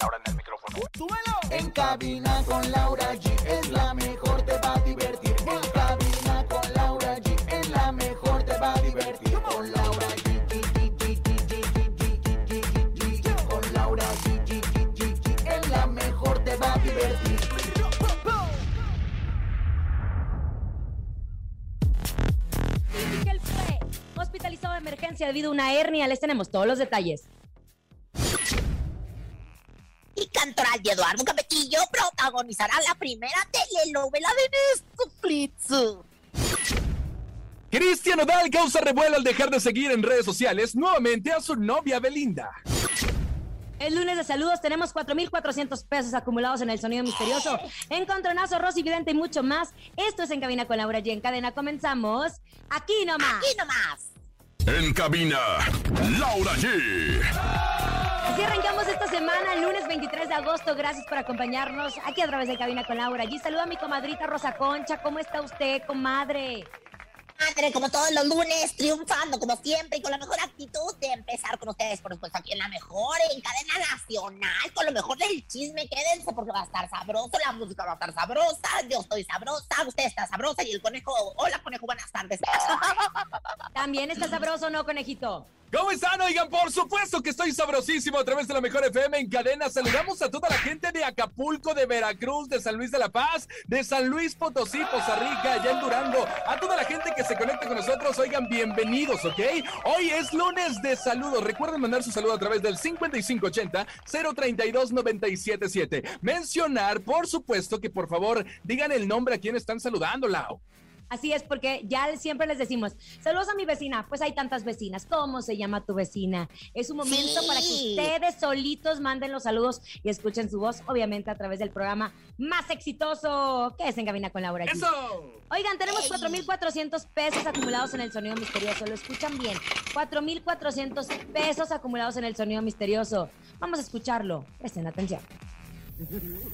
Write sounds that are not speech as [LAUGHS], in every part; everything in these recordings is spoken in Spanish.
Ahora en el micrófono. ¡Súbelo! En cabina con Laura G es la mejor, te va a divertir. En cabina con Laura G es la mejor, te va a divertir. Con Laura G. Con Laura G. Es la mejor, te va a divertir. Hospitalizado de emergencia debido a una hernia, les tenemos todos los detalles. Y Cantoral y Eduardo Capetillo protagonizarán la primera telenovela de Netflix. Cristian Odal causa revuelo al dejar de seguir en redes sociales nuevamente a su novia Belinda. El lunes de saludos tenemos 4.400 pesos acumulados en el sonido misterioso, encontronazo, Rosy Vidente y mucho más. Esto es En Cabina con Laura G. En cadena comenzamos aquí nomás. Aquí nomás. En cabina, Laura G. Así arrancamos esta semana, el lunes 23 de agosto. Gracias por acompañarnos aquí a través de Cabina con Laura G. Saluda a mi comadrita Rosa Concha. ¿Cómo está usted, comadre? Madre, como todos los lunes, triunfando como siempre y con la mejor actitud de empezar con ustedes, por supuesto, aquí en la mejor, en cadena nacional, con lo mejor del chisme. Quédense porque va a estar sabroso, la música va a estar sabrosa, yo estoy sabrosa, usted está sabrosa y el conejo, hola conejo, buenas tardes. También está sabroso, ¿no, conejito? ¿Cómo están? Oigan, por supuesto que estoy sabrosísimo a través de la mejor FM en cadena. Saludamos a toda la gente de Acapulco, de Veracruz, de San Luis de la Paz, de San Luis Potosí, Poza Rica, allá en Durango. A toda la gente que se conecta con nosotros, oigan, bienvenidos, ¿ok? Hoy es lunes de saludos. Recuerden mandar su saludo a través del 5580-032-977. Mencionar, por supuesto, que por favor digan el nombre a quien están saludando, Lau. Así es, porque ya siempre les decimos, saludos a mi vecina, pues hay tantas vecinas, ¿cómo se llama tu vecina? Es un momento Sí. para que ustedes solitos manden los saludos y escuchen su voz, obviamente a través del programa más exitoso que es En Cabina con Laura G. ¡Eso! Oigan, tenemos 4.400 pesos acumulados en el sonido misterioso, lo escuchan bien, 4.400 pesos acumulados en el sonido misterioso. Vamos a escucharlo, presten atención.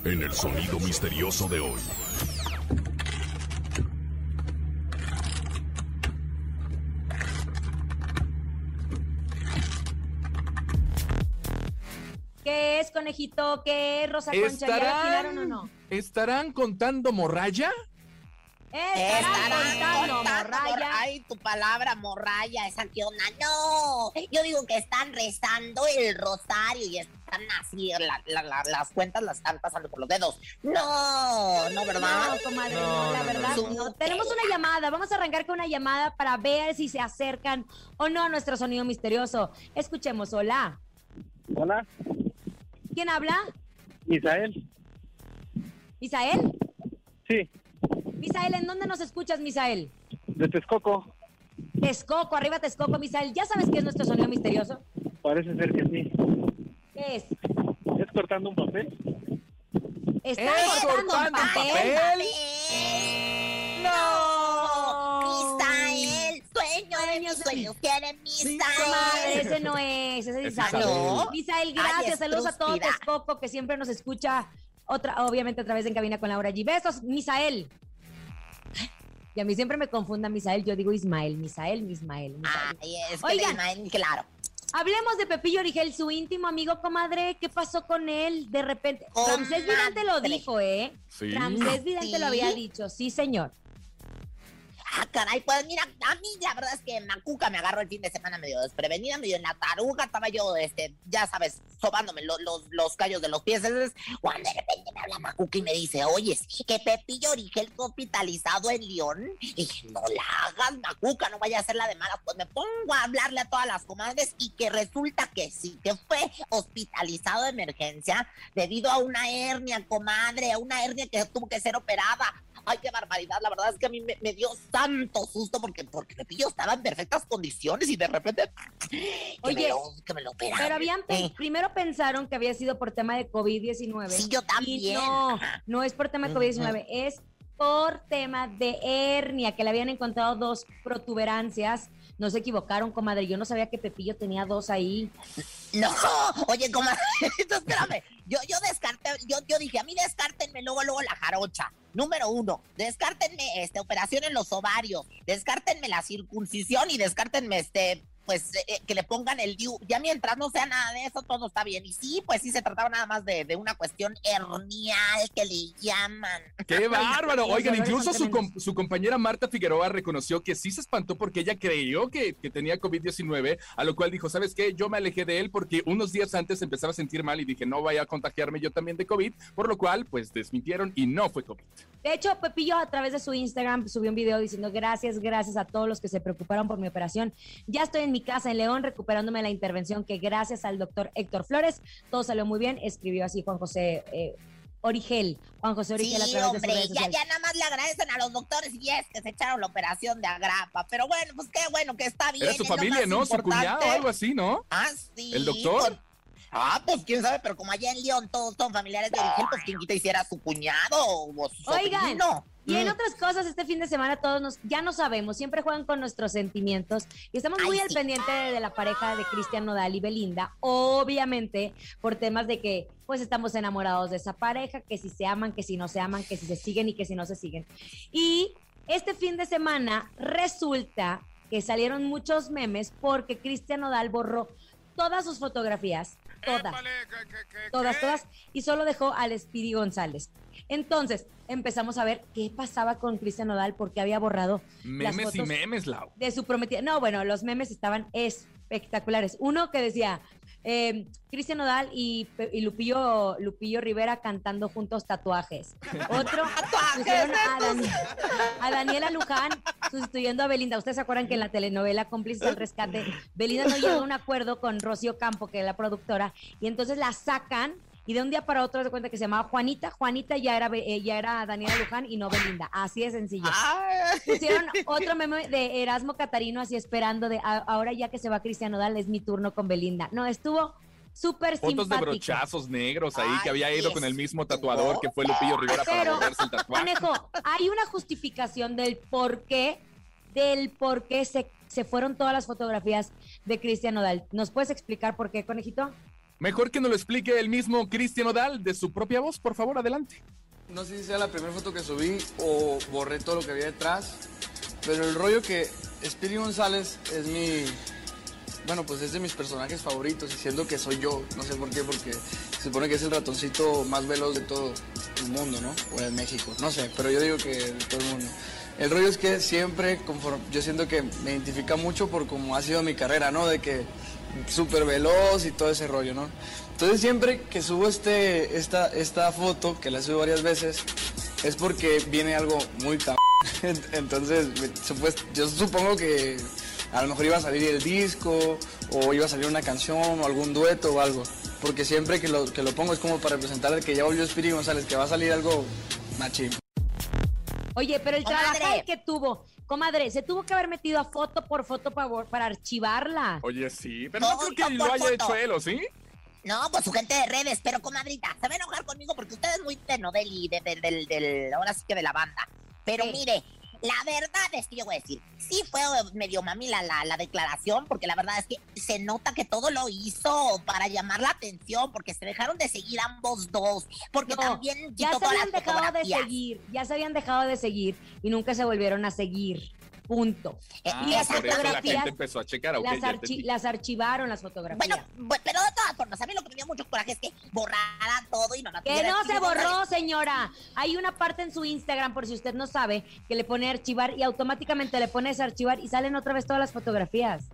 En el sonido misterioso de hoy. ¿Qué es, conejito? ¿Qué es, Rosa Concha? ¿Ya o no? ¿Estarán contando morralla? Estarán contando, contando, morraya. Ay, tu palabra morraya, esa que onda. No, yo digo que están rezando el rosario y están así, la- la- la- las cuentas las están pasando por los dedos. No, no, ¿verdad? No, comadre, No, no, la no, verdad. no. no. Tenemos una llamada, vamos a arrancar con una llamada para ver si se acercan o no a nuestro sonido misterioso. Escuchemos, hola. Hola, ¿Quién habla? Misael. ¿Misael? Sí, Misael, ¿en dónde nos escuchas, Misael? de Texcoco. Texcoco, arriba Texcoco, Misael. ¿Ya sabes qué es nuestro sonido misterioso? Parece ser que sí. ¿Qué es? ¿Es cortando un papel? ¿Están ¡Es cortando cortando papel? papel! ¡No! Sueño de mis Sueños Misael. ese no es, ese es Isabel. Misael, Ay, gracias, saludos a todo. Texcoco que siempre nos escucha, otra, obviamente a través de En Cabina con Laura G. Besos, Misael. Y a mí siempre me confunda Misael, yo digo Ismael, Misael, Mismael. Misael. Ay, es que Oigan. Ismael, claro. Hablemos de Pepillo Origel, su íntimo amigo, comadre. ¿Qué pasó con él? De repente. Ramsés Vidente lo dijo, ¿eh? Sí. Ramsés Vidente ¿Sí? lo había dicho, sí, señor. Ah, caray, pues mira, a mí la verdad es que Macuca me agarró el fin de semana medio desprevenida, medio en la taruga, estaba yo, este, ya sabes, sobándome lo- los, los callos de los pies, cuando de repente me habla Macuca y me dice, oye, que Pepillo Origel fue hospitalizado en León, y no la hagas, Macuca, no vaya a ser la de malas, pues me pongo a hablarle a todas las comadres y que resulta que sí, que fue hospitalizado de emergencia debido a una hernia, comadre, a una hernia que tuvo que ser operada. Ay, qué barbaridad. La verdad es que a mí me, me dio tanto susto porque, porque Pepillo estaba en perfectas condiciones y de repente. que Oye, me lo, que me lo operaron. Pero habían Eh, primero pensaron que había sido por tema de COVID-19. Sí, yo Y también. no, no es por tema de COVID-19, es por tema de hernia, que le habían encontrado dos protuberancias. No se equivocaron, comadre. Yo no sabía que Pepillo tenía dos ahí. No, oye, comadre, [LAUGHS] espérame. Yo, yo descarté, yo, yo dije, a mí descártenme luego, luego la jarocha. Número uno, descártenme este, operación en los ovarios, descártenme la circuncisión y descártenme este, pues, eh, eh, que le pongan el DIU. Ya mientras no sea nada de eso, todo está bien. Y sí, pues sí se trataba nada más de, de una cuestión hernial que le llaman. ¡Qué [LAUGHS] bárbaro! Oigan, incluso su, com- su compañera Marta Figueroa reconoció que sí se espantó porque ella creyó que, que tenía COVID-19, a lo cual dijo, ¿sabes qué? Yo me alejé de él porque unos días antes empezaba a sentir mal y dije, no vaya a contagiarme yo también de COVID, por lo cual, pues desmintieron y no fue COVID. De hecho, Pepillo a través de su Instagram subió un video diciendo gracias, gracias a todos los que se preocuparon por mi operación. Ya estoy en mi casa en León recuperándome la intervención que gracias al doctor Héctor Flores todo salió muy bien. Escribió así Juan José eh, Origel, Juan José Origel a Sí, través de sus hombre, redes ya, nada más le agradecen a los doctores y es que se echaron la operación de agrapa. Pero bueno, pues qué bueno que está bien. Era su es familia, ¿no? Su cuñado algo así, ¿no? Ah, sí. ¿El doctor? con- Ah, pues quién sabe, pero como allá en León todos son familiares de origen, pues quién quita hiciera su cuñado o su Oigan, sobrino. Y en Mm. otras cosas, este fin de semana todos nos, ya no sabemos, siempre juegan con nuestros sentimientos y estamos muy Ay, al sí. pendiente de, de la pareja de Cristian Nodal y Belinda, obviamente por temas de que pues estamos enamorados de esa pareja, que si se aman, que si no se aman, que si se siguen y que si no se siguen. Y este fin de semana resulta que salieron muchos memes porque Cristian Nodal borró todas sus fotografías, todas todas, todas, y solo dejó al Speedy González. Entonces, empezamos a ver qué pasaba con Cristian Nodal porque había borrado las Memes y memes, Lau. de su prometida. No, bueno, los memes estaban espectaculares. Uno que decía eh, Cristian Nodal y, Lupillo, Lupillo Rivera cantando juntos tatuajes. Otro [LAUGHS] pusieron a Daniela Luján sustituyendo a Belinda. Ustedes se acuerdan que en la telenovela Cómplices del Rescate, Belinda no llegó a un acuerdo con Rocío Campo, que es la productora, y entonces la sacan. Y de un día para otro se cuenta que se llamaba Juanita. Juanita ya era, eh, ya era Daniela Luján y no Belinda. Así de sencillo. Ay. Pusieron otro meme de Erasmo Catarino así esperando de "A- ahora ya que se va Cristian Nodal es mi turno con Belinda. No, estuvo súper Fotos de simpático. brochazos negros ahí que había ido con el mismo tatuador que fue Lupillo Rivera para Pero, volverse el tatuaje. Conejo, hay una justificación del por qué, del por qué se, se fueron todas las fotografías de Cristian Nodal. ¿Nos puedes explicar por qué, conejito? Mejor que nos lo explique el mismo Cristian Odal de su propia voz, por favor, adelante. No sé si sea la primera foto que subí o borré todo lo que había detrás, pero el rollo que Speedy González es mi, bueno, pues es de mis personajes favoritos y siendo que soy yo, no sé por qué, porque se supone que es el ratoncito más veloz de todo el mundo, ¿no? O de México, no sé, pero yo digo que de todo el mundo. El rollo es que siempre, conforme, yo siento que me identifica mucho por cómo ha sido mi carrera, ¿no? De que súper veloz y todo ese rollo, ¿no? Entonces siempre que subo este, esta, esta foto, que la subo varias veces, es porque viene algo muy cabrón. [LAUGHS] Entonces, yo supongo que a lo mejor iba a salir el disco, o iba a salir una canción, o algún dueto o algo. Porque siempre que lo, que lo pongo es como para representar que ya volvió Spiri González, que va a salir algo machín. Oye, pero el trabajo que tuvo, comadre, se tuvo que haber metido a foto por foto para, para archivarla. Oye, sí, pero no, No, creo que lo haya foto. hecho él, ¿o sí? No, pues su gente de redes, pero comadrita, se va a enojar conmigo porque usted es muy de Nodeli, de, de- del, del, ahora sí que de la banda. Pero Sí. mire, la verdad es que yo voy a decir, sí fue medio mamila la, la declaración, porque la verdad es que se nota que todo lo hizo para llamar la atención, porque se dejaron de seguir ambos dos, porque No, también ya se habían dejado de seguir, ya se habían dejado de seguir y nunca se volvieron a seguir. Punto. Eh, Ah, y las eso la fotografías gente empezó a checar. ok, las, ya archi- las archivaron las fotografías. Bueno, bu- pero de todas formas, a mí lo que me dio mucho coraje es que borraran todo y no la que no se borró, señora. Hay una parte en su Instagram, por si usted no sabe, que le pone archivar y automáticamente le pones archivar y salen otra vez todas las fotografías.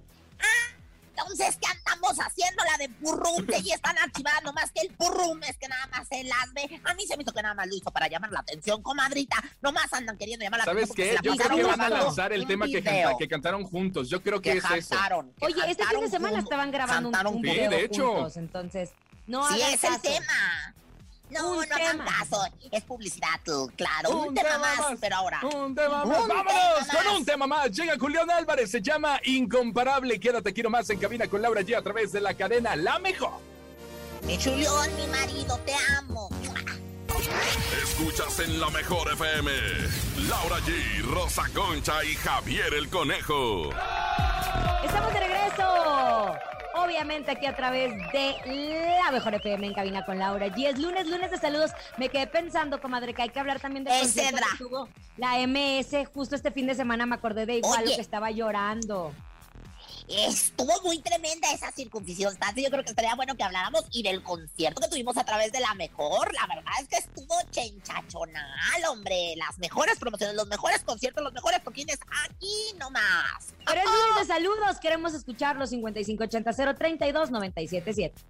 Entonces, ¿qué andamos haciendo? La de Purrum, que ya están archivadas, más que el Purrum es que nada más se las ve. A mí se me hizo que nada más lo hizo para llamar la atención, comadrita. Nomás andan queriendo llamar la ¿Sabes atención. qué? porque Yo creo que van a lanzar el tema que, canta- que cantaron juntos. Yo creo que, que es eso. cantaron, que Oye, este fin de semana juntos, estaban grabando un, un Sí, de hecho. juntos, entonces no Sí, es el tema. No, Un no hagan hagan tema. caso. Es publicidad, claro. Un, Un tema, tema más, más. pero ahora. Un tema más. Un Vámonos tema con más. un tema más. Llega Julián Álvarez, se llama Incomparable. Quédate quiero más en cabina con Laura G a través de la cadena La Mejor. Mi chulión, mi marido, te amo. Escuchas en la mejor FM. Laura G, Rosa Concha y Javier el Conejo. Estamos de regreso. Obviamente aquí a través de la mejor FM en cabina con Laura. Y es lunes, lunes de saludos. Me quedé pensando, comadre, que hay que hablar también Cedra. que tuvo la MS. Justo este fin de semana me acordé de igual Oye. lo que estaba llorando. Estuvo muy tremenda esa circuncisión. Yo creo que estaría bueno que habláramos y del concierto que tuvimos a través de la mejor. La verdad es que estuvo chenchachonal, hombre. Las mejores promociones, los mejores conciertos, los mejores toquines aquí nomás. Pero es lunes de saludos. Queremos escucharlos 5580 032 977.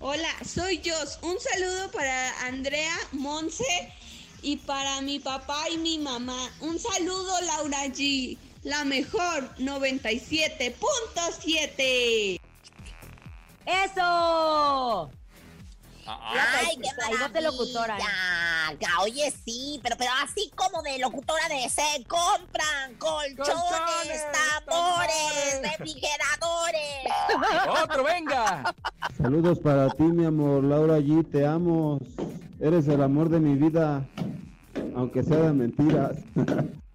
Hola, soy Jos. Un saludo para Andrea Monse y para mi papá y mi mamá. Un saludo, Laura G. La mejor 97.7. ¡Eso! Ay, qué de locutora, ¿eh? maravilla. Oye, sí, pero, pero así como de locutora de se compran colchones, Colchones, tambores, tambores. refrigeradores. [LAUGHS] Otro, venga. Saludos para ti, mi amor. Laura G, te amo. Eres el amor de mi vida, aunque sea de mentiras. [LAUGHS]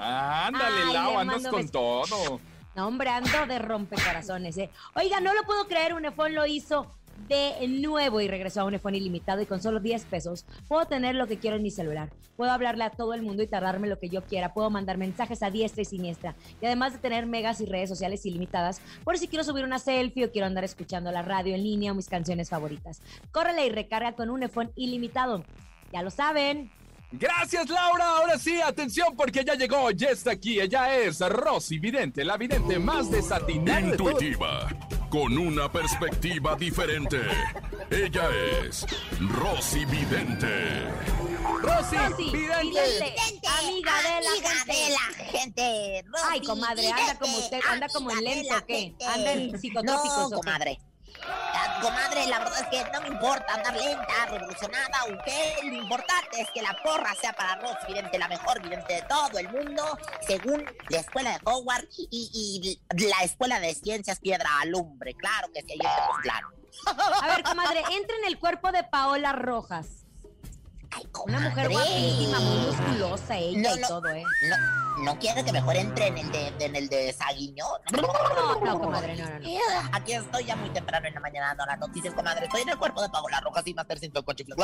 Ándale, Ay, Lau, andas con bes- todo. No, hombre, ando de rompecorazones, ¿eh? Oiga, no lo puedo creer, Unifón lo hizo de nuevo y regresó a Unifón ilimitado y con solo 10 pesos puedo tener lo que quiero en mi celular. Puedo hablarle a todo el mundo y tardarme lo que yo quiera. Puedo mandar mensajes a diestra y siniestra. Y además de tener megas y redes sociales ilimitadas, por si quiero subir una selfie o quiero andar escuchando la radio en línea o mis canciones favoritas. Córrele y recarga con Unifón ilimitado. Ya lo saben. Gracias, Laura. Ahora sí, atención, porque ya llegó, ya está aquí. Ella es Rosy Vidente, la vidente más desatinada de. Intuitiva, con una perspectiva diferente. Ella es Rosy Vidente. Rosy, Rosy, Vidente. vidente. Amiga de la amiga gente. de la gente. Ay, Rosy, comadre, anda vidente, como usted, anda como en lento, la ¿o qué? Anda en psicotrópicos, comadre. Ah, Comadre, la verdad es que no me importa andar lenta, revolucionada, aunque lo importante es que la porra sea para Rosy Vidente, la mejor vidente de todo el mundo, según la escuela de Howard y, y la escuela de ciencias Piedra Alumbre. Claro que sí, ahí estamos claro. A ver, comadre, entra en el cuerpo de Paola Rojas. Ay, Una mujer guapísima, muy musculosa ella No, y no. todo, ¿eh? No, no quiere que mejor entre en el de, en el de Saguiño. No, no, comadre, no, no, no. Aquí estoy ya muy temprano en la mañana dando las noticias, comadre. Estoy en el cuerpo de Paola Rojas y Master Cinto con chifles.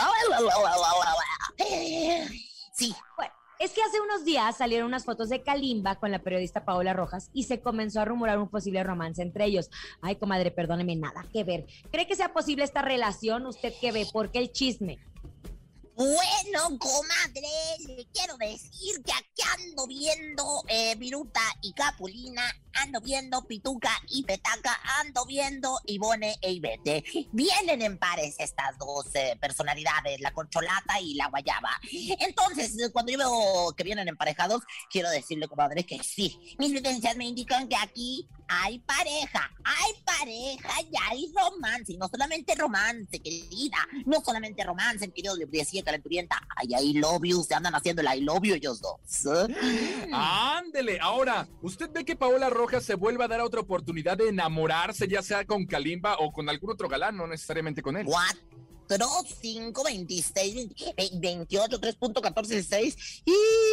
Sí, Bueno, es que hace unos días salieron unas fotos de Kalimba con la periodista Paola Rojas y se comenzó a rumorar un posible romance entre ellos. Ay, comadre, perdóneme, nada que ver. ¿Cree que sea posible esta relación? ¿Usted qué ve? ¿Por qué el chisme? Bueno, comadre, le quiero decir que aquí ando viendo eh, Viruta y Capulina, ando viendo Pituca y Petaca, ando viendo Ivone e Ivete. Vienen en pares estas dos eh, personalidades, la corcholata y la guayaba. Entonces, cuando yo veo que vienen emparejados, quiero decirle, comadre, que sí. Mis vivencias me indican que aquí hay pareja, hay pareja y hay romance. Y no solamente romance, querida, no solamente romance, querido, le decía calenturienta. Ay, I love you, se andan haciendo el I love you ellos dos. ¿eh? Ándele, ahora, ¿usted ve que Paola Rojas se vuelva a dar otra oportunidad de enamorarse, ya sea con Kalimba o con algún otro galán, no necesariamente con él? 4, 5, 26, 28, 3.14, 16.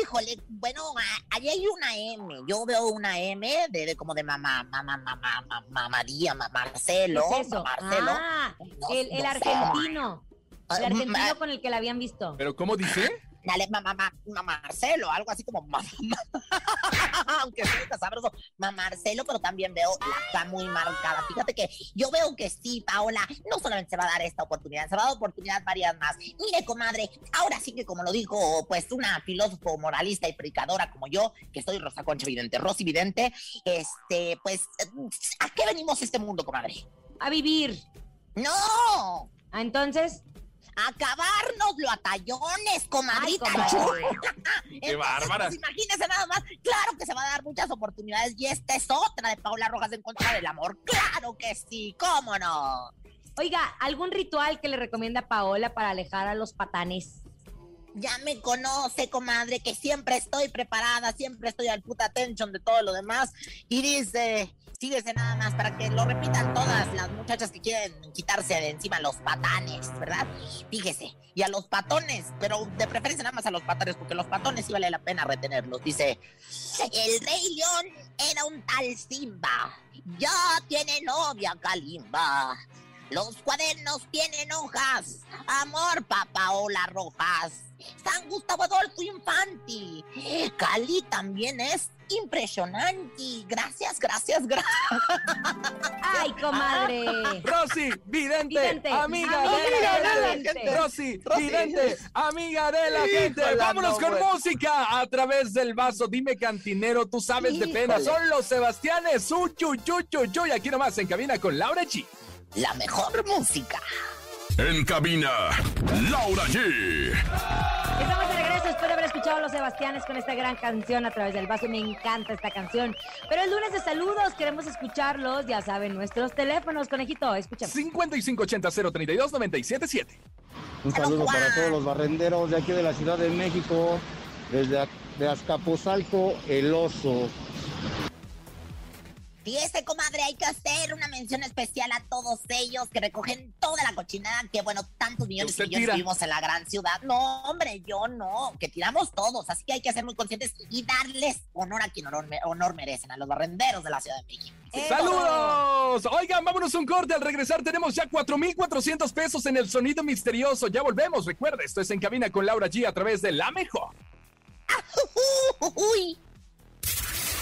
Híjole, bueno, ahí hay una M. Yo veo una M de, de como de mamá, mamá, mamá, mamá, María, mamá, Marcelo. ¿Qué es eso? Marcelo. Ah, No- el, el no sé. argentino. El Ah, argentino ah, con el que la habían visto. ¿Pero cómo dice? [LAUGHS] Dale, mamá, mamá, Marcelo, algo así como mamá, [LAUGHS] aunque sea sabroso, mamá Marcelo, pero también veo la K muy marcada. Fíjate que yo veo que sí, Paola, no solamente se va a dar esta oportunidad, se va a dar oportunidad varias más. Mire, comadre, ahora sí que como lo dijo, pues una filósofo moralista y predicadora como yo, que soy Rosa Concha Vidente, Rosy Vidente, este, pues, ¿a qué venimos a este mundo, comadre? A vivir. ¡No! Ah, entonces. Acabárnoslo a tallones, comadrita. Ay. [LAUGHS] Entonces, bárbara. Pues imagínese nada más. Claro que se va a dar muchas oportunidades y esta es otra de Paula Rojas en contra del amor. Claro que sí, cómo no. Oiga, ¿algún ritual que le recomienda Paola para alejar a los patanes? Ya me conoce, comadre, que siempre estoy preparada, siempre estoy al puta attention de todo lo demás. Y dice, síguese nada más para que lo repitan todas las muchachas que quieren quitarse de encima los patanes, ¿verdad? Fíjese, y a los patones, pero de preferencia nada más a los patanes, porque los patones sí vale la pena retenerlos. Dice, el rey león era un tal Simba, ya tiene novia Kalimba. Los cuadernos tienen hojas, amor pa' Paola Rojas. San Gustavo Adolfo Infanti. Cali también es impresionante. Gracias, gracias, gracias. ¡Ay, comadre! Rosy, vidente, Vidente, amiga, amiga de de la gente. gente. Rosy, Rosy. vidente, amiga de la gente. Vámonos no, con música a través del vaso. Dime, cantinero, tú sabes de pena. Son los Sebastianes. Uchu, chuchu, chu. Y aquí nomás en cabina con Laura G. La mejor música. En cabina, Laura G. Estamos de regreso después de haber escuchado a los Sebastianes con esta gran canción a través del vaso. Me encanta esta canción. Pero el lunes de saludos, queremos escucharlos. Ya saben, nuestros teléfonos, conejito, escúchame. 5580-032-977. Un saludo para todos los barrenderos de aquí de la Ciudad de México, desde de Azcapotzalco, el oso. Fíjese, comadre, hay que hacer una mención especial a todos ellos que recogen toda la cochinada que, bueno, tantos millones y millones vivimos en la gran ciudad. No, hombre, yo no, que tiramos todos. Así que hay que ser muy conscientes y darles honor a quien honor, honor merecen, a los barrenderos de la Ciudad de México. ¡Saludos! Oigan, vámonos un corte. Al regresar tenemos ya 4,400 pesos en el sonido misterioso. Ya volvemos. Recuerda, esto es En Cabina con Laura G a través de La Mejor. Uy.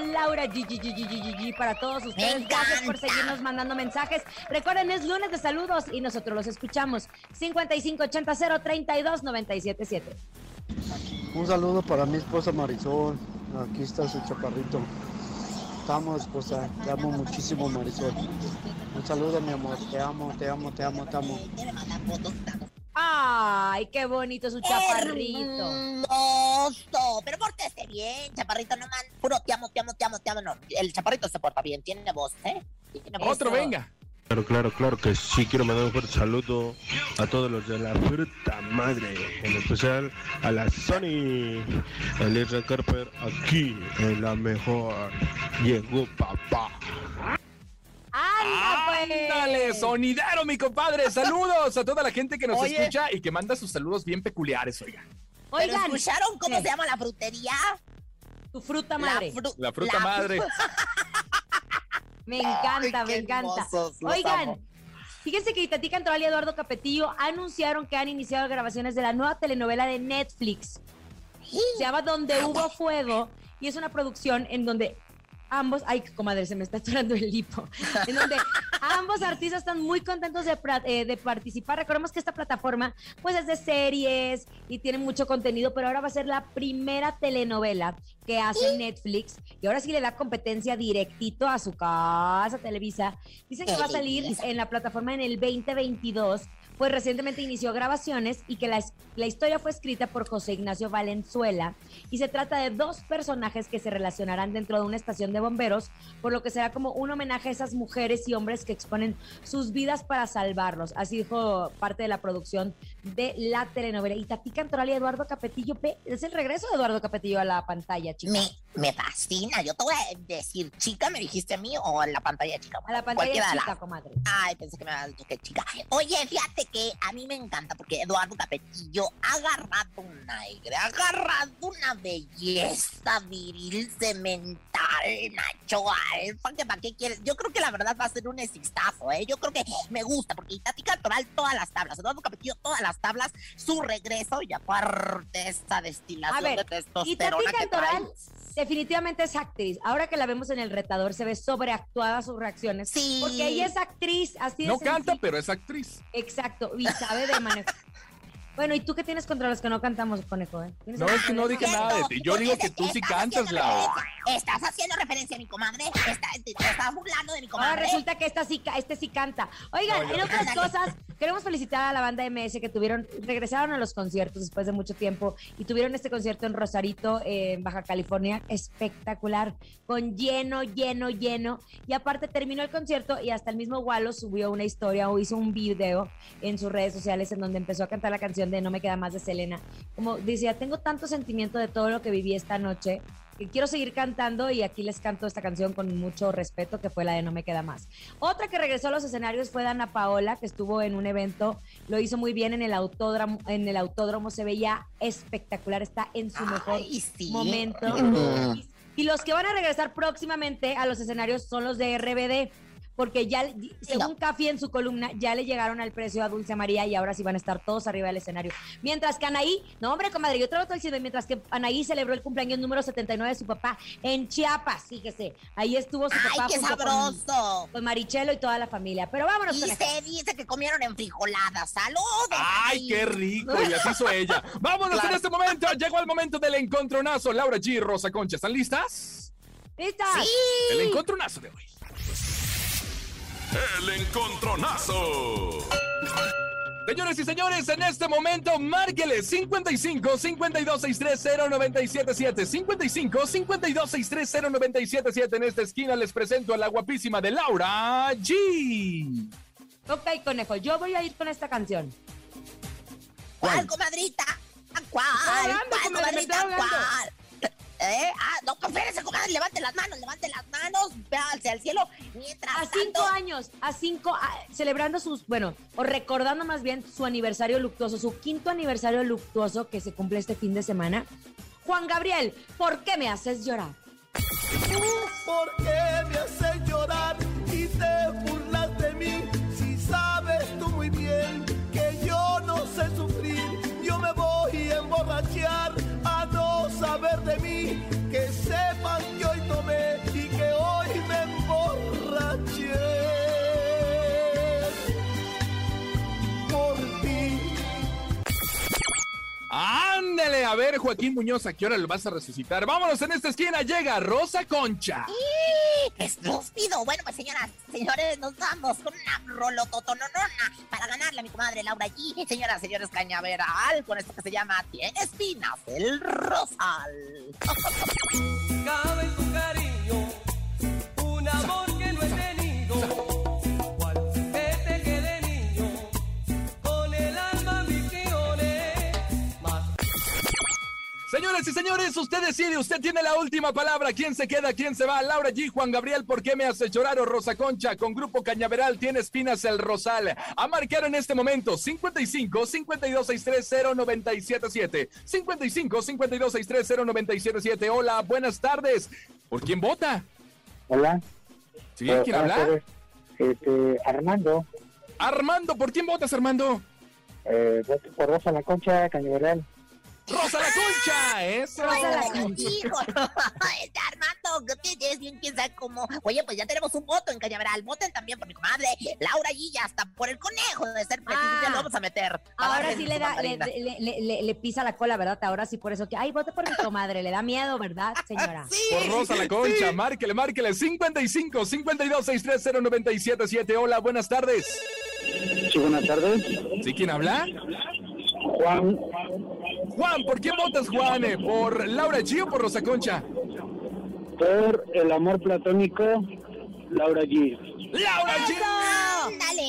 con Laura G, G, G, G, G, G, para todos ustedes. Gracias por seguirnos mandando mensajes. Recuerden, es lunes de saludos y nosotros los escuchamos. 5580-032-977. Un saludo para mi esposa Marisol. Aquí está su chaparrito. Te amo, esposa. Te amo muchísimo, Marisol. Un saludo, mi amor. Te amo, te amo, te amo, te amo. Ay, qué bonito su chaparrito. Pero pórtese bien, chaparrito, no man. Puro te amo, te amo, te amo, te amo. No, el chaparrito se porta bien, tiene voz, ¿eh? Tiene voz. Otro, venga. Claro, claro, claro que sí. Quiero mandar un fuerte saludo a todos los de la fruta madre, en especial a la Sony, a Lisa Carper, aquí en la mejor. Llegó papá. ¡Anda, pues! Ándale, sonidero, mi compadre. [LAUGHS] Saludos a toda la gente que nos Oye. escucha y que manda sus saludos bien peculiares, oiga. ¿Pero Oigan, escucharon cómo ¿qué? se llama la frutería? tu fruta madre. fru- La fruta la madre. [LAUGHS] Me encanta, Ay, me encanta. hermosos, los Oigan, amo. fíjense que Itatí Cantoral y Eduardo Capetillo anunciaron que han iniciado grabaciones de la nueva telenovela de Netflix. Se llama Donde hubo fuego y es una producción en donde ambos, ay, comadre, se me está atorando el lipo, [LAUGHS] en donde ambos artistas están muy contentos de, eh, de participar. Recordemos que esta plataforma pues es de series y tiene mucho contenido, pero ahora va a ser la primera telenovela que hace Netflix y ahora sí le da competencia directito a su casa Televisa. Dicen que va a salir en la plataforma en el 2022 pues recientemente inició grabaciones y que la, la historia fue escrita por José Ignacio Valenzuela y se trata de dos personajes que se relacionarán dentro de una estación de bomberos, por lo que será como un homenaje a esas mujeres y hombres que exponen sus vidas para salvarlos. Así dijo parte de la producción de la telenovela. Y Tati Cantoral y Eduardo Capetillo, pe- es el regreso de Eduardo Capetillo a la pantalla, chicos. Me, me fascina. Yo te voy a decir, chica, ¿me dijiste a mí o en la pantalla chica? A la pantalla chica, comadre. Ay, pensé que me habías dicho que chica. Oye, fíjate que a mí me encanta porque Eduardo Capetillo ha agarrado un aire, ha agarrado una belleza viril, cemental, macho alfa, que para qué quieres. Yo creo que la verdad va a ser un existazo, ¿eh? Yo creo que me gusta porque Tati Cantoral todas las tablas, Eduardo Capetillo todas las tablas, su regreso y aparte esta A destilación ver, de y Tati testosterona que trae. Cantoral definitivamente es actriz. Ahora que la vemos en el retador, se ve sobreactuada sus reacciones. Sí. Porque ella es actriz, así No canta, sencillo. pero es actriz. Exacto, y sabe de manejar. [LAUGHS] Bueno, ¿y tú qué tienes contra los que no cantamos, conejo? eh? ¿Tienes No, es que no dije nada de ti. Yo digo que tú sí cantas, Lau. Estás haciendo referencia a mi comadre. Está- te, te estás burlando de mi Ahora comadre. resulta que esta sí, este sí canta. Oigan, No, en otras cosas, queremos felicitar a la banda MS que tuvieron, regresaron a los conciertos después de mucho tiempo y tuvieron este concierto en Rosarito, en Baja California, espectacular, con lleno, lleno, lleno. Y aparte terminó el concierto y hasta el mismo Wallo subió una historia o hizo un video en sus redes sociales en donde empezó a cantar la canción de No me queda más de Selena. Como decía, tengo tanto sentimiento de todo lo que viví esta noche quiero seguir cantando y aquí les canto esta canción con mucho respeto que fue la de No me queda más. Otra que regresó a los escenarios fue Dana Paola, que estuvo en un evento, lo hizo muy bien en el autódromo, en el autódromo se veía espectacular, está en su mejor sí. momento. Y los que van a regresar próximamente a los escenarios son los de RBD. Porque ya, según Cafi en su columna, ya le llegaron al precio a Dulce María y ahora sí van a estar todos arriba del escenario. Mientras que Anaí, no hombre, comadre, yo traigo todo el chisme, mientras que Anaí celebró el cumpleaños número 79 de su papá en Chiapas, fíjese. Ahí estuvo su Ay, papá qué junto con- sabroso. Con, Marichelo y toda la familia. Pero vámonos con Dice, dice que comieron en frijoladas. ¡Saludos! ¡Ay, qué rico! Y así hizo ella. [LAUGHS] Vámonos Claro. en este momento. Llegó el momento del encontronazo. Laura G y Rosa Concha, ¿están listas? ¡Listas! El encontronazo de hoy. El encontronazo. Señores y señores, en este momento, márqueles 55 52 630 977 55 52 630 977 En esta esquina les presento a la guapísima de Laura G. Ok, conejo, yo voy a ir con esta canción. ¿Cuál, comadrita? ¿Cuál? ¿Cuál, comadrita? ¿Cuál? ¿Eh? Ah, no, pues espérese, comadre, levante las manos, levante las manos, véanse al cielo. Mientras A cinco años, a cinco, a- celebrando sus, bueno, o recordando más bien su aniversario luctuoso, su quinto aniversario luctuoso que se cumple este fin de semana. Juan Gabriel, ¿por qué me haces llorar? ¿Por qué me haces llorar a ver, Joaquín Muñoz, ¿a qué hora lo vas a resucitar? Vámonos en esta esquina, llega Rosa Concha. ¡Qué estúpido! Bueno, pues señoras, señores, nos vamos con una rolototononona para ganarle a mi comadre Laura G. Señoras, señores, cañaveral con esto que se llama Tiene espinas el rosal. Cabe tu cariño un amor Señores y señores, usted decide, usted tiene la última palabra. ¿Quién se queda, quién se va? Laura G, Juan Gabriel, ¿por qué me hace llorar? O Rosa Concha, con Grupo Cañaveral, tiene espinas el Rosal. A marcar en este momento 55 52 630 977 55 52 630 977 Hola, buenas tardes. ¿Por quién vota? Hola. ¿Sí? Eh, ¿Quién buenas habla? Este, Armando, Armando, ¿por quién votas, Armando? eh, voto por Rosa La Concha, Cañaveral. ¡Rosa la Concha! ¡Eso! [LAUGHS] Hijo, este Armando, que es bien quién sabe cómo. Oye, pues ya tenemos un voto en Cañaveral. Voten también por mi comadre Laura G. Ya hasta por el conejo de ser preciso. Ah. ya lo vamos a meter. Ahora sí le da, le, le- le- le- le pisa la cola, ¿verdad? Ahora sí por eso que, ay, vote por mi comadre, le da miedo, ¿verdad, [LAUGHS] señora? Por Rosa la Concha, márquele, márquele 55 52 630 977 Hola, buenas tardes. Sí, buenas tardes. ¿Sí quién habla? Juan, Juan, ¿por quién votas, Juan? Eh, ¿Por Laura G o por Rosa Concha? por el amor platónico, Laura G. ¡Laura G! Ándale.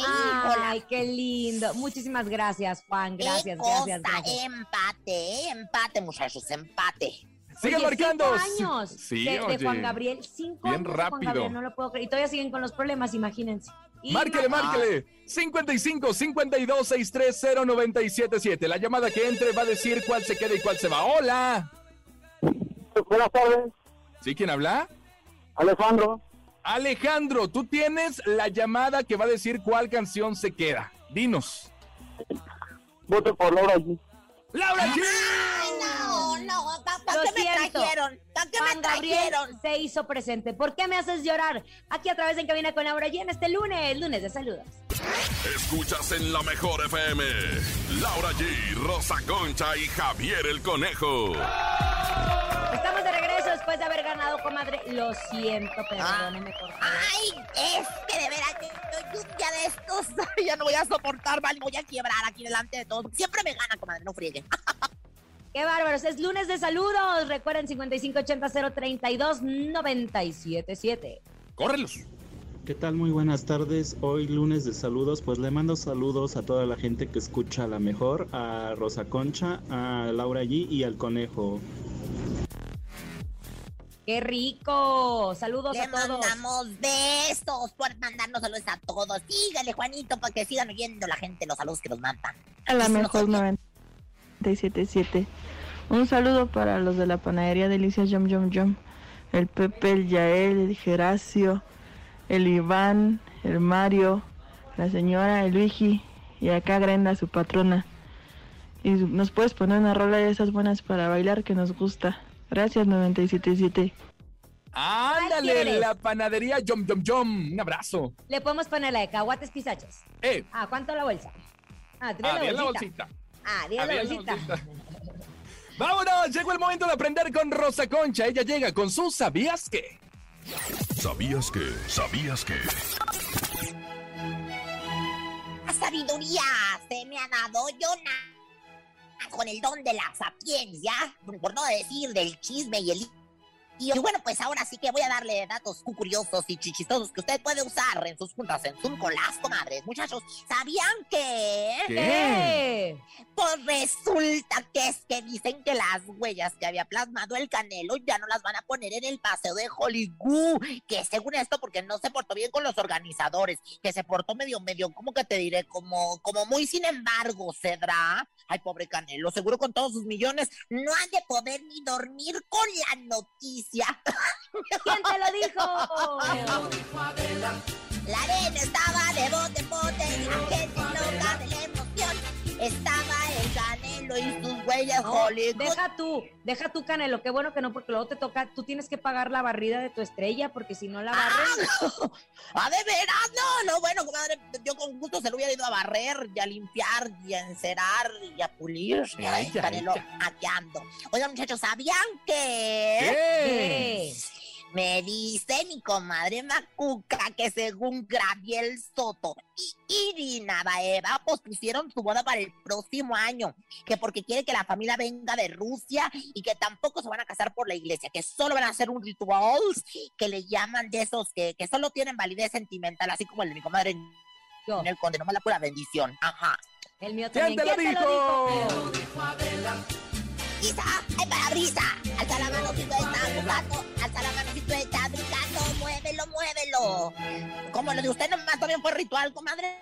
Ay, qué lindo. Muchísimas gracias, Juan. Gracias, Qué gracias, cosa, gracias. Empate, eh, empate, muchachos, empate. Oye, marcando. Cinco años Sí, de, de oye. Juan Gabriel. Cinco Bien años de Juan rápido. Gabriel, no lo puedo creer. Y todavía siguen con los problemas, imagínense. Márquele, Imagínense. márquele. 55 52 630 977. La llamada que entre va a decir cuál se queda y cuál se va. Hola. Buenas tardes, ¿Sí? ¿Quién habla? Alejandro. Alejandro, tú tienes la llamada que va a decir cuál canción se queda. Dinos. Voto por Laura G. ¡Laura G! Ay, no, no, ¿para Lo qué me siento. trajeron? ¿Para qué Juan me Gabriel trajeron? se hizo presente. ¿Por qué me haces llorar? Aquí a través de En Cabina con Laura G en este lunes, lunes de saludos. Escuchas en la mejor FM. Laura G, Rosa Concha y Javier el Conejo. Estamos de regreso después de haber ganado, comadre. Lo siento, perdóneme, por favor. Ay, es que de veras, yo, yo un día de estos [LAUGHS] ya no voy a soportar, vale, voy a quiebrar aquí delante de todos. Siempre me gana, comadre, no friegue. [LAUGHS] Qué bárbaros. Es lunes de saludos. Recuerden 5580 032 977. ¡Córrelos! ¿Qué tal? Muy buenas tardes. Hoy lunes de saludos, pues le mando saludos a toda la gente que escucha a la mejor, a Rosa Concha, a Laura G y al conejo. ¡Qué rico! Saludos Le a todos. mandamos besos por mandarnos saludos a todos. Sígale, Juanito, para que sigan oyendo la gente los saludos que nos mandan. A la mejor nos oye. 977. Un saludo para los de la panadería Delicias Yum Yum Yum. El Pepe, el Yael, el Geracio, el Iván, el Mario, la señora, el Luigi y acá Grenda, su patrona. Y nos puedes poner una rola de esas buenas para bailar que nos gusta. Gracias 977. Ándale, la panadería Yom Yom Yom. Un abrazo. Le podemos poner la de caguates pisaches. Eh, Ah, ¿cuánto la bolsa? Ah, tira ah, la bolsita. Ah, tira Ah, la bien la bolsita. Vámonos, llegó el momento de aprender con Rosa Concha. Ella llega con su ¿Sabías qué? ¿Sabías que? ¿Sabías que? La sabiduría se me ha dado yo na- con el don de la sapiencia, por no decir del chisme y el y bueno, pues ahora sí que voy a darle datos curiosos y chichistosos que usted puede usar en sus juntas en Zoom con las comadres. Muchachos, ¿sabían que? ¿Qué? Pues resulta que es que dicen que las huellas que había plasmado el Canelo ya no las van a poner en el paseo de Hollywood. Que según esto, porque no se portó bien con los organizadores, que se portó medio, medio, ¿cómo que te diré? Como, como muy sin embargo, ¿cedrá? Ay, pobre Canelo, seguro con todos sus millones no han de poder ni dormir con la noticia. [LAUGHS] ¿Quién te lo dijo? La arena estaba de bote en bote la gente loca de la emoción. Estaba el Canelo y sus huellas No, Hollywood. deja tú, deja tú, Canelo. Qué bueno que no, porque luego te toca, tú tienes que pagar la barrida de tu estrella, porque si no la barren. ¡Ah, de veras! No, no, bueno, comadre, yo con gusto se lo hubiera ido a barrer y a limpiar y a encerar y a pulir. Ay, Canelo, ay. aquí ando. Oigan, muchachos, ¿sabían que...? ¿Qué? Me dice mi comadre Macuca que según Graviel Soto y Irina Baeva pospusieron su boda para el próximo año, que porque quiere que la familia venga de Rusia y que tampoco se van a casar por la iglesia, que solo van a hacer un ritual que le llaman de esos que, que solo tienen validez sentimental, así como el de mi comadre Yo. el conde, nomás la pura bendición. Ajá. El mío ¿Quién también. te lo dijo? Isa, ay para brisa, alza la mano si tú estás buscando, alza la mano si tú estás brincando, muévelo, muévelo. Como lo de usted nomás también fue ritual, comadre.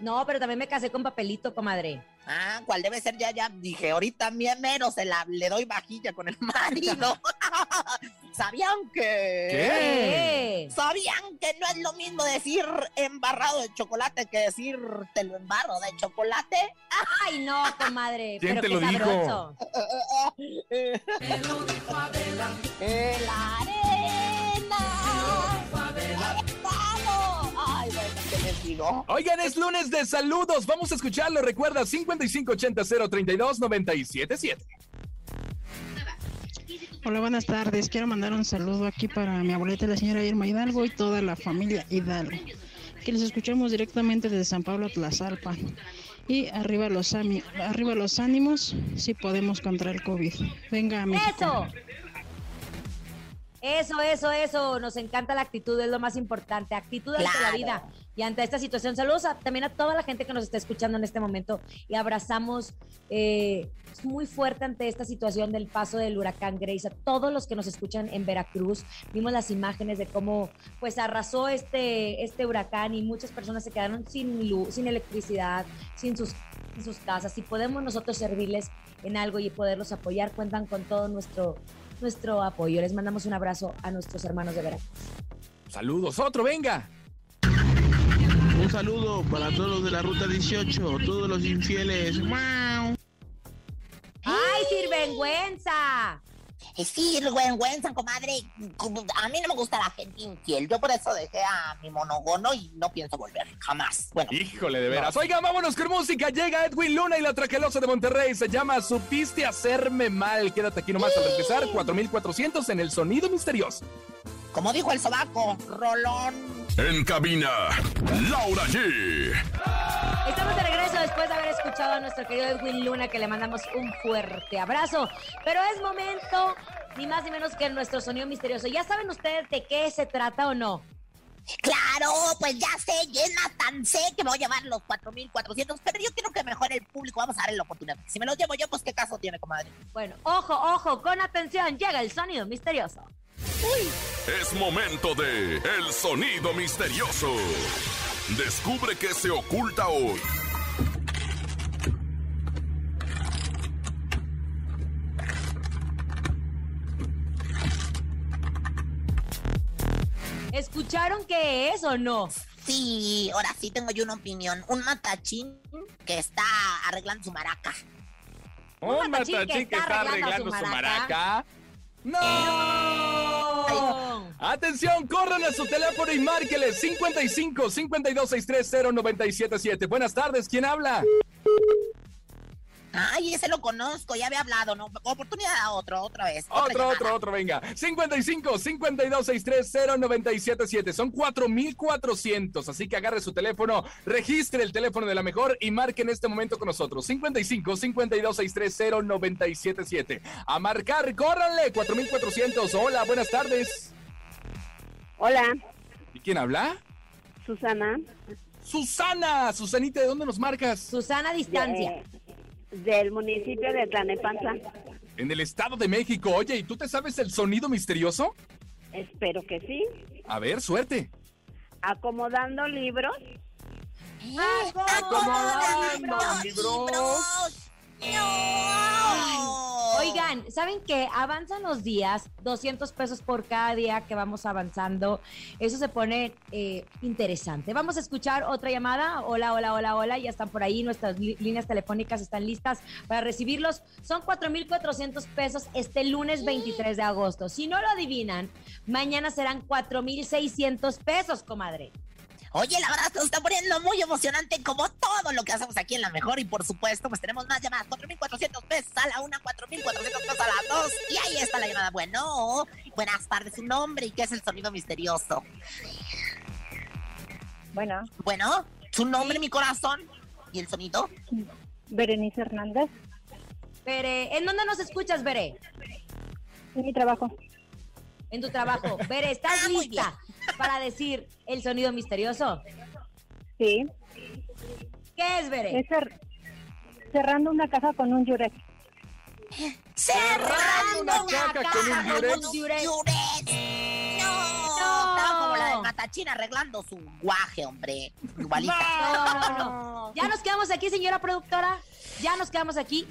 No, pero también me casé con papelito, comadre. Ah, ¿cuál debe ser ya? Ya dije, ahorita mie- menos se la, le doy vajilla con el [LAUGHS] marido. [LAUGHS] ¿Sabían que? ¿Qué? ¿Sabían que no es lo mismo decir embarrado de chocolate que decir te lo embarro de chocolate? Ay, no, comadre. ¿Quién pero te qué lo dijo? sabroso. [LAUGHS] ¡En la Oigan, es lunes de saludos. Vamos a escucharlo. Recuerda 5580 032 977. Hola, buenas tardes. Quiero mandar un saludo aquí para mi abuelita, la señora Irma Hidalgo y toda la familia Hidalgo. Que les escuchamos directamente desde San Pablo, Tlazalpa. Y arriba los, ami- arriba los ánimos si podemos contra el COVID. Venga, México. ¡Eso! Eso, eso, eso. Nos encanta la actitud, es lo más importante. Actitud ante la vida y ante esta situación. Saludos a- también a toda la gente que nos está escuchando en este momento y abrazamos eh, muy fuerte ante esta situación del paso del huracán Grace. A todos los que nos escuchan en Veracruz, vimos las imágenes de cómo pues arrasó este, este huracán y muchas personas se quedaron sin luz, sin electricidad, sin sus, sin sus casas. Si podemos nosotros servirles en algo y poderlos apoyar, cuentan con todo nuestro, nuestro apoyo. Les mandamos un abrazo a nuestros hermanos de Veracruz. Saludos, otro, venga. Un saludo para todos los de la ruta 18, todos los infieles. ¡Mau! ¡Ay, sirvenguenza! Sí, vergüenza, comadre. A mí no me gusta la gente infiel. Yo por eso dejé a mi monogono y no pienso volver. Jamás. Bueno. Híjole, de veras. Oigan, vámonos con música. Llega Edwin Luna y la traquelosa de Monterrey. Se llama Supiste hacerme mal. Quédate aquí nomás al regresar. 4400 en el sonido misterioso. Como dijo el sobaco, Rolón. En cabina, Laura G. Estamos de regreso después de haber escuchado a nuestro querido Edwin Luna, que le mandamos un fuerte abrazo. Pero es momento, ni más ni menos que nuestro sonido misterioso. ¿Ya saben ustedes de qué se trata o no? Claro, pues ya sé, y es más, tan sé que me voy a llevar los 4.400, pero yo quiero que mejor el público, vamos a darle la oportunidad. Si me los llevo yo, pues qué caso tiene, comadre. Bueno, ojo, ojo, con atención, llega el sonido misterioso. Es momento de El Sonido Misterioso. Descubre qué se oculta hoy. ¿Escucharon qué es o no? Sí, ahora sí tengo yo una opinión. Un matachín que está arreglando su maraca. Un matachín que está arreglando su maraca. ¡No! Atención, corran a su teléfono y márquele 55 52 630 977. Buenas tardes, ¿quién habla? Ay, ese lo conozco, ya había hablado, ¿no? Oportunidad a otro, otra vez. otra Otro, llamada. otro, otro, venga. 55 52 630 977. Son 4400. Así que agarre su teléfono, registre el teléfono de la mejor y marque en este momento con nosotros. 55 52 630 977. A marcar, córranle. 4400. Hola, buenas tardes. Hola, ¿Y quién habla? Susana. Susana. Susanita, ¿de dónde nos marcas? Susana Distancia. De- del municipio de Tlanepantla. En el Estado de México. Oye, ¿y tú te sabes el sonido misterioso? Espero que sí. A ver, suerte. Acomodando libros. Acomodando libros. Oigan, ¿saben qué? Avanzan los días, 200 pesos por cada día que vamos avanzando. Eso se pone eh, interesante. Vamos a escuchar otra llamada. Hola, hola, hola, hola. Ya están por ahí. Nuestras líneas telefónicas están listas para recibirlos. Son 4,400 pesos este lunes 23 de agosto. Si no lo adivinan, mañana serán 4,600 pesos, comadre. Oye, la verdad, se está poniendo muy emocionante como todo lo que hacemos aquí en La Mejor. Y por supuesto, pues tenemos más llamadas. 4.400 pesos a la una, 4.400 pesos a las dos. Y ahí está la llamada. Bueno, buenas tardes, su nombre y qué es el sonido misterioso. Bueno, Bueno, su nombre, mi corazón. ¿Y el sonido? Berenice Hernández. Bere, ¿en dónde nos escuchas, Bere? En mi trabajo. En tu trabajo. Bere, ¿estás Ah, lista para decir el sonido misterioso? Sí. ¿Qué es, Bere? Es cer- cerrando una caja con un yurex. Cerrando una una caja caja con un con un Durex. Durex. No, estaba como la del matachín arreglando su guaje, hombre. Igualita. No, no, no. Ya nos quedamos aquí, señora productora. Ya nos quedamos aquí.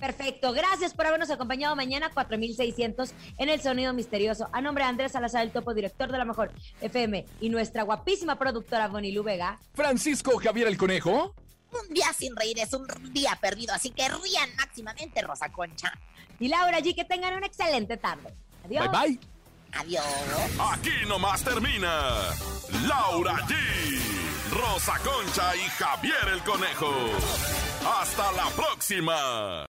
Perfecto. Gracias por habernos acompañado mañana 4600 en el sonido misterioso. A nombre de Andrés Salazar, el topo director de la mejor FM y nuestra guapísima productora Bonilu Vega. Francisco Javier el Conejo. Un día sin reír es un día perdido, así que rían máximamente, Rosa Concha. Y Laura G, que tengan una excelente tarde. Adiós. Bye bye. Adiós. Aquí nomás termina Laura G, Rosa Concha y Javier el Conejo. Hasta la próxima.